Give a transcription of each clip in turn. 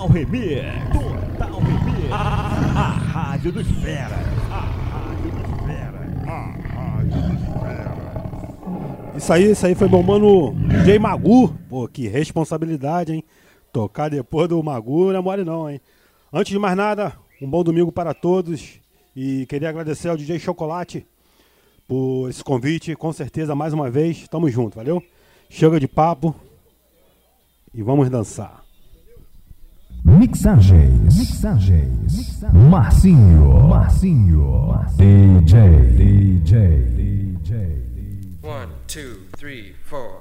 Total Remix. Total Remix. A, Rádio dos Fera. A Rádio dos Fera. A Rádio dos Fera. Isso aí, isso aí foi bom, mano. DJ Magu. Pô, que responsabilidade, hein? Tocar depois do Magu não é mole não, hein? Antes de mais nada, um bom domingo para todos. E queria agradecer ao DJ Chocolate por esse convite. Com certeza, mais uma vez, tamo junto, valeu? Chega de papo e vamos dançar. Mixagens, mixagens, Marcinho, Marcinho, DJ, DJ, DJ. One, two, three, four.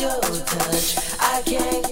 Your touch, I can't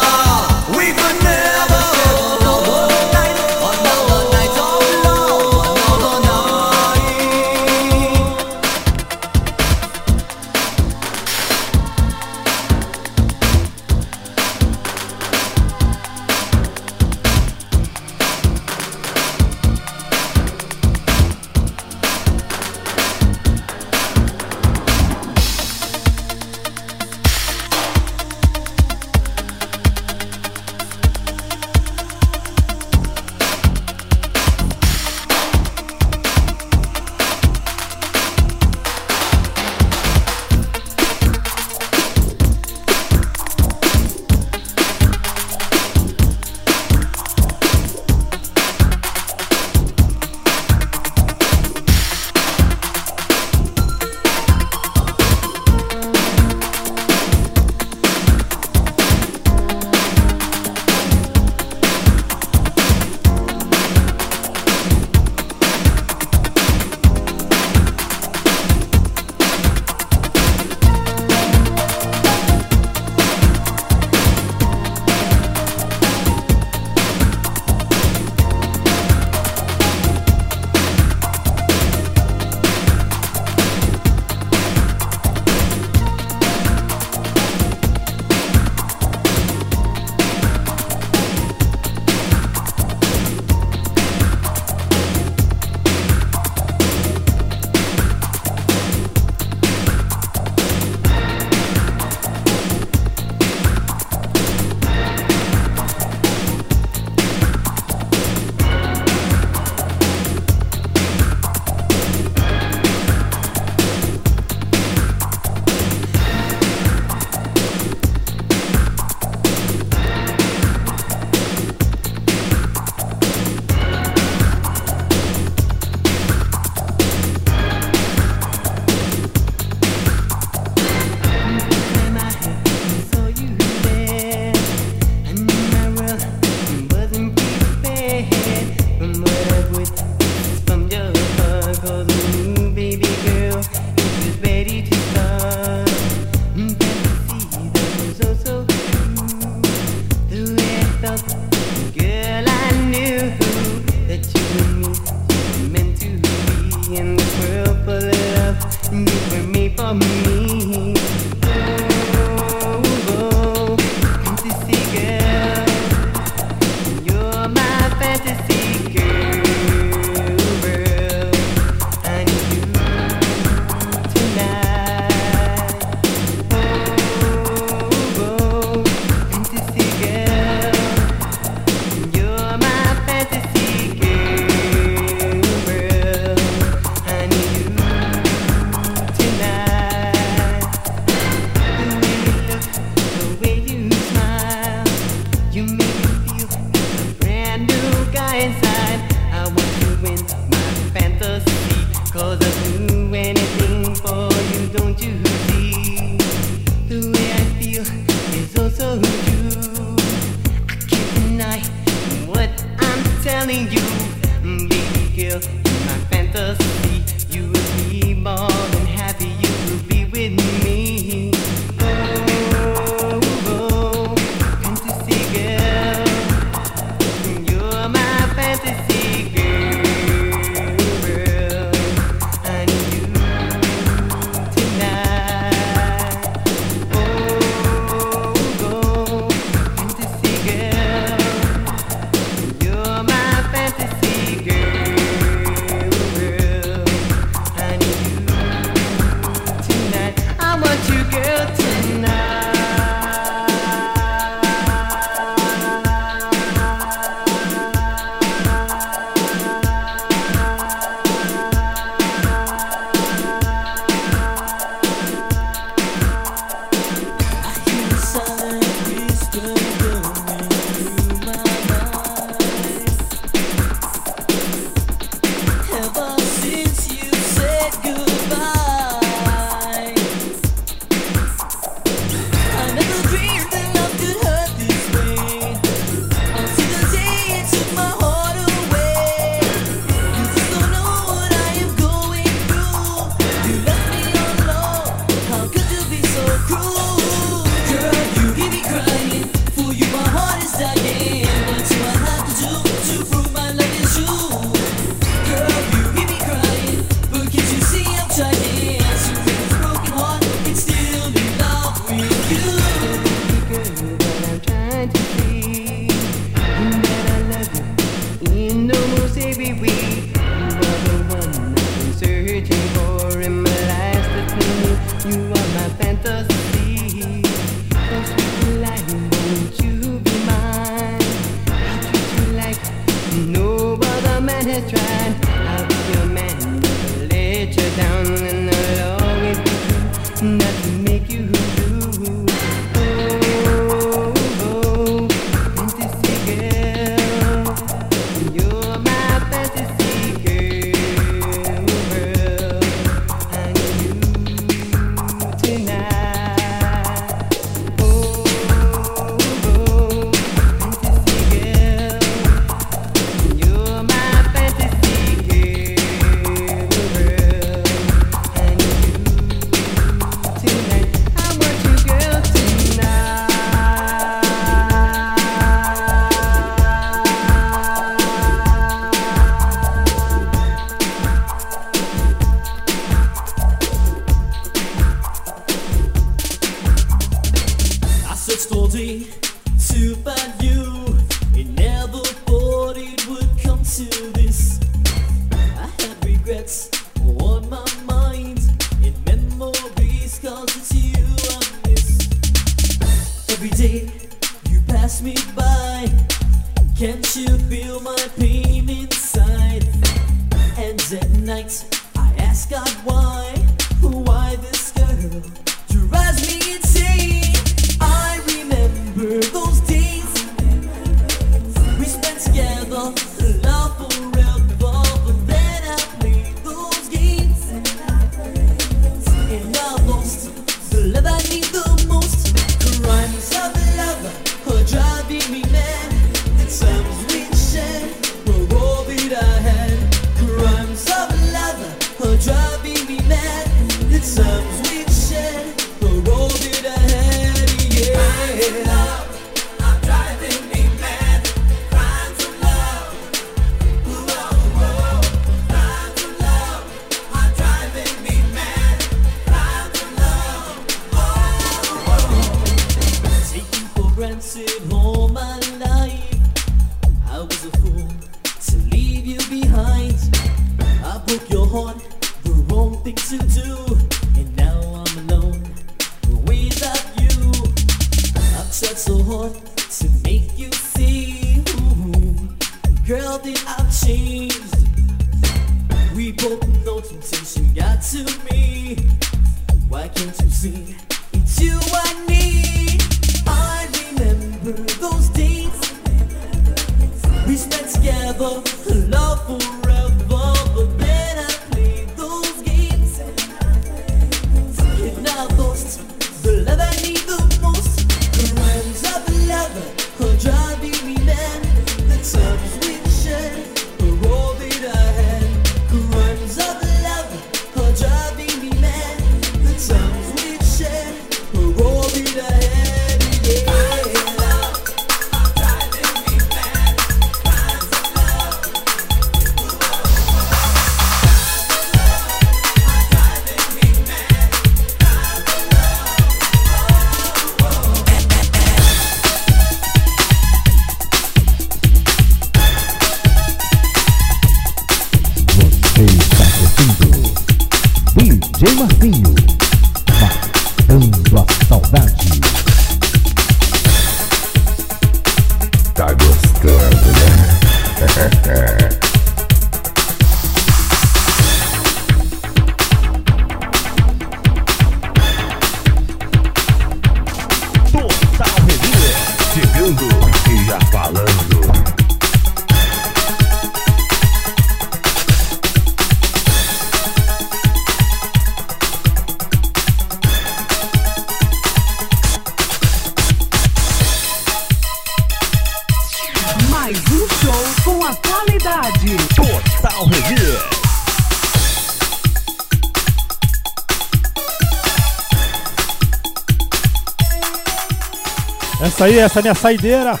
Essa aí, essa é a minha saideira.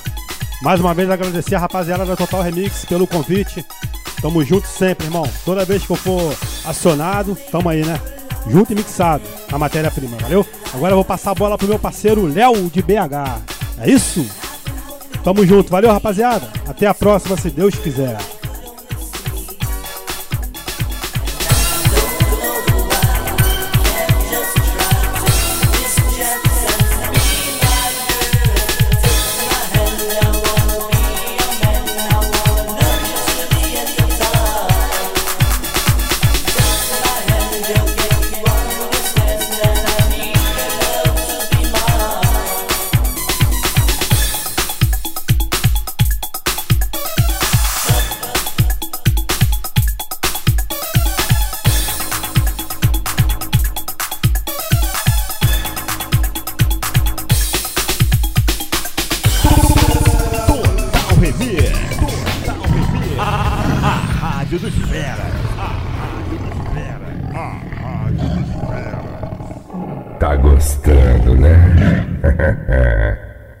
Mais uma vez agradecer a rapaziada da Total Remix pelo convite. Tamo junto sempre, irmão. Toda vez que eu for acionado, tamo aí, né? Junto e mixado a matéria-prima, valeu? Agora eu vou passar a bola pro meu parceiro Léo de BH. É isso? Tamo junto, valeu, rapaziada. Até a próxima, se Deus quiser.